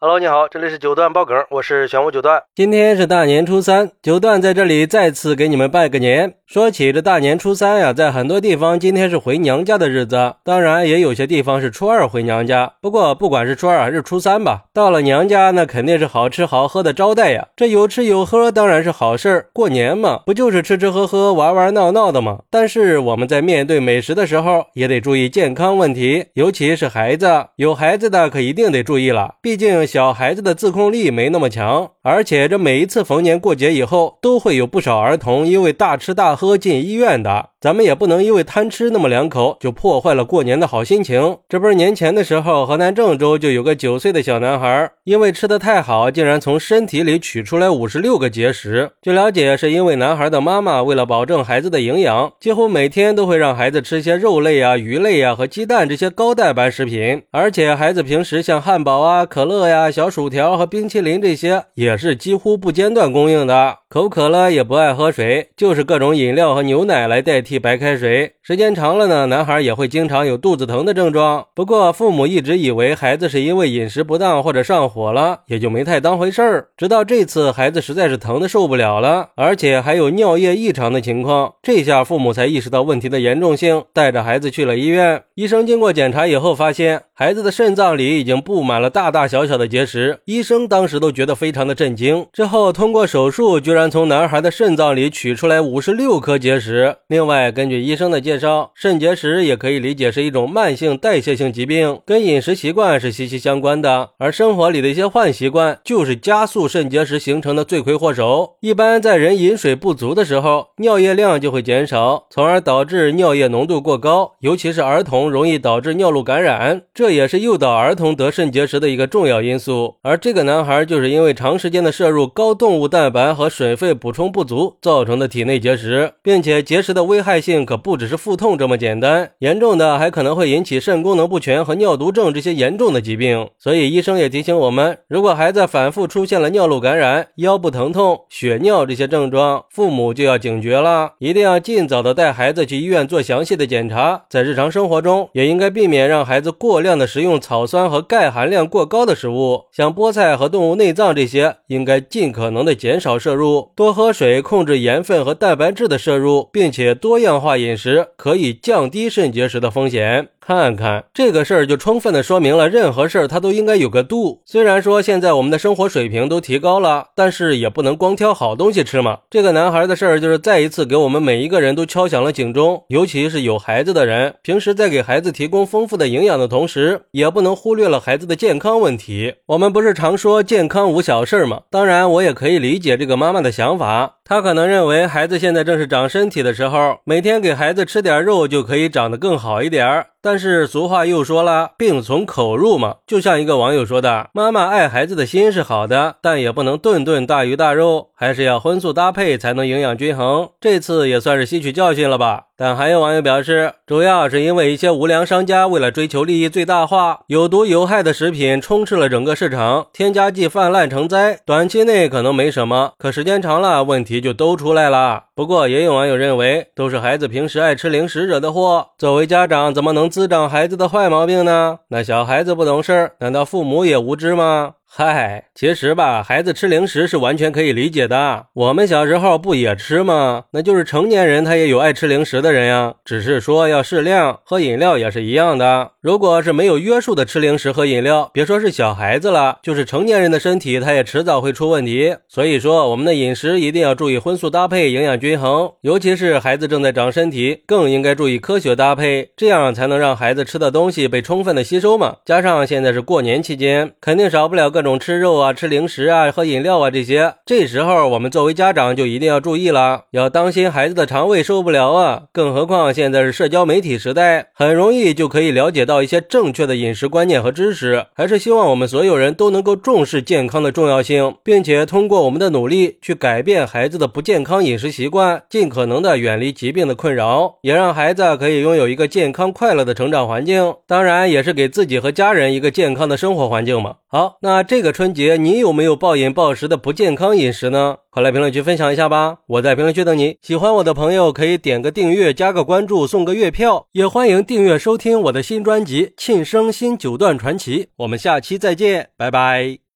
Hello，你好，这里是九段爆梗，我是玄武九段。今天是大年初三，九段在这里再次给你们拜个年。说起这大年初三呀，在很多地方今天是回娘家的日子，当然也有些地方是初二回娘家。不过不管是初二还是初三吧，到了娘家那肯定是好吃好喝的招待呀。这有吃有喝当然是好事儿，过年嘛，不就是吃吃喝喝、玩玩闹闹的吗？但是我们在面对美食的时候，也得注意健康问题，尤其是孩子，有孩子的可一定得注意了，毕竟。小孩子的自控力没那么强，而且这每一次逢年过节以后，都会有不少儿童因为大吃大喝进医院的。咱们也不能因为贪吃那么两口，就破坏了过年的好心情。这不是年前的时候，河南郑州就有个九岁的小男孩，因为吃的太好，竟然从身体里取出来五十六个结石。据了解，是因为男孩的妈妈为了保证孩子的营养，几乎每天都会让孩子吃些肉类啊、鱼类啊和鸡蛋这些高蛋白食品，而且孩子平时像汉堡啊、可乐呀、小薯条和冰淇淋这些，也是几乎不间断供应的。口渴了也不爱喝水，就是各种饮料和牛奶来代替白开水。时间长了呢，男孩也会经常有肚子疼的症状。不过父母一直以为孩子是因为饮食不当或者上火了，也就没太当回事儿。直到这次孩子实在是疼的受不了了，而且还有尿液异常的情况，这下父母才意识到问题的严重性，带着孩子去了医院。医生经过检查以后发现，孩子的肾脏里已经布满了大大小小的结石。医生当时都觉得非常的震惊。之后通过手术，居然。然从男孩的肾脏里取出来五十六颗结石。另外，根据医生的介绍，肾结石也可以理解是一种慢性代谢性疾病，跟饮食习惯是息息相关的。而生活里的一些坏习惯，就是加速肾结石形成的罪魁祸首。一般在人饮水不足的时候，尿液量就会减少，从而导致尿液浓度过高，尤其是儿童容易导致尿路感染，这也是诱导儿童得肾结石的一个重要因素。而这个男孩就是因为长时间的摄入高动物蛋白和水。水分补充不足造成的体内结石，并且结石的危害性可不只是腹痛这么简单，严重的还可能会引起肾功能不全和尿毒症这些严重的疾病。所以医生也提醒我们，如果孩子反复出现了尿路感染、腰部疼痛、血尿这些症状，父母就要警觉了，一定要尽早的带孩子去医院做详细的检查。在日常生活中，也应该避免让孩子过量的食用草酸和钙含量过高的食物，像菠菜和动物内脏这些，应该尽可能的减少摄入。多喝水，控制盐分和蛋白质的摄入，并且多样化饮食，可以降低肾结石的风险。看看这个事儿，就充分的说明了任何事儿它都应该有个度。虽然说现在我们的生活水平都提高了，但是也不能光挑好东西吃嘛。这个男孩的事儿就是再一次给我们每一个人都敲响了警钟，尤其是有孩子的人，平时在给孩子提供丰富的营养的同时，也不能忽略了孩子的健康问题。我们不是常说健康无小事吗？当然，我也可以理解这个妈妈的 的想法。他可能认为孩子现在正是长身体的时候，每天给孩子吃点肉就可以长得更好一点。但是俗话又说了，病从口入嘛。就像一个网友说的：“妈妈爱孩子的心是好的，但也不能顿顿大鱼大肉，还是要荤素搭配才能营养均衡。”这次也算是吸取教训了吧。但还有网友表示，主要是因为一些无良商家为了追求利益最大化，有毒有害的食品充斥了整个市场，添加剂泛滥成灾。短期内可能没什么，可时间长了，问题也就都出来了。不过也有网友认为，都是孩子平时爱吃零食惹的祸。作为家长，怎么能滋长孩子的坏毛病呢？那小孩子不懂事，难道父母也无知吗？嗨，其实吧，孩子吃零食是完全可以理解的。我们小时候不也吃吗？那就是成年人他也有爱吃零食的人呀，只是说要适量。喝饮料也是一样的。如果是没有约束的吃零食和饮料，别说是小孩子了，就是成年人的身体，他也迟早会出问题。所以说，我们的饮食一定要注意荤素搭配，营养均衡。尤其是孩子正在长身体，更应该注意科学搭配，这样才能让孩子吃的东西被充分的吸收嘛。加上现在是过年期间，肯定少不了各种吃肉啊、吃零食啊、喝饮料啊这些。这时候我们作为家长就一定要注意了，要当心孩子的肠胃受不了啊。更何况现在是社交媒体时代，很容易就可以了解到一些正确的饮食观念和知识。还是希望我们所有人都能够重视健康的重要性，并且通过我们的努力去改变孩子的不健康饮食习惯，尽可能的远离疾病的困扰，也让孩子可以拥有一个健康快乐的成长环境。当然，也是给自己和家人一个健康的生活环境嘛。好，那这个春节你有没有暴饮暴食的不健康饮食呢？快来评论区分享一下吧！我在评论区等你。喜欢我的朋友可以点个订阅、加个关注、送个月票，也欢迎订阅收听我的新专辑《庆生新九段传奇》。我们下期再见，拜拜。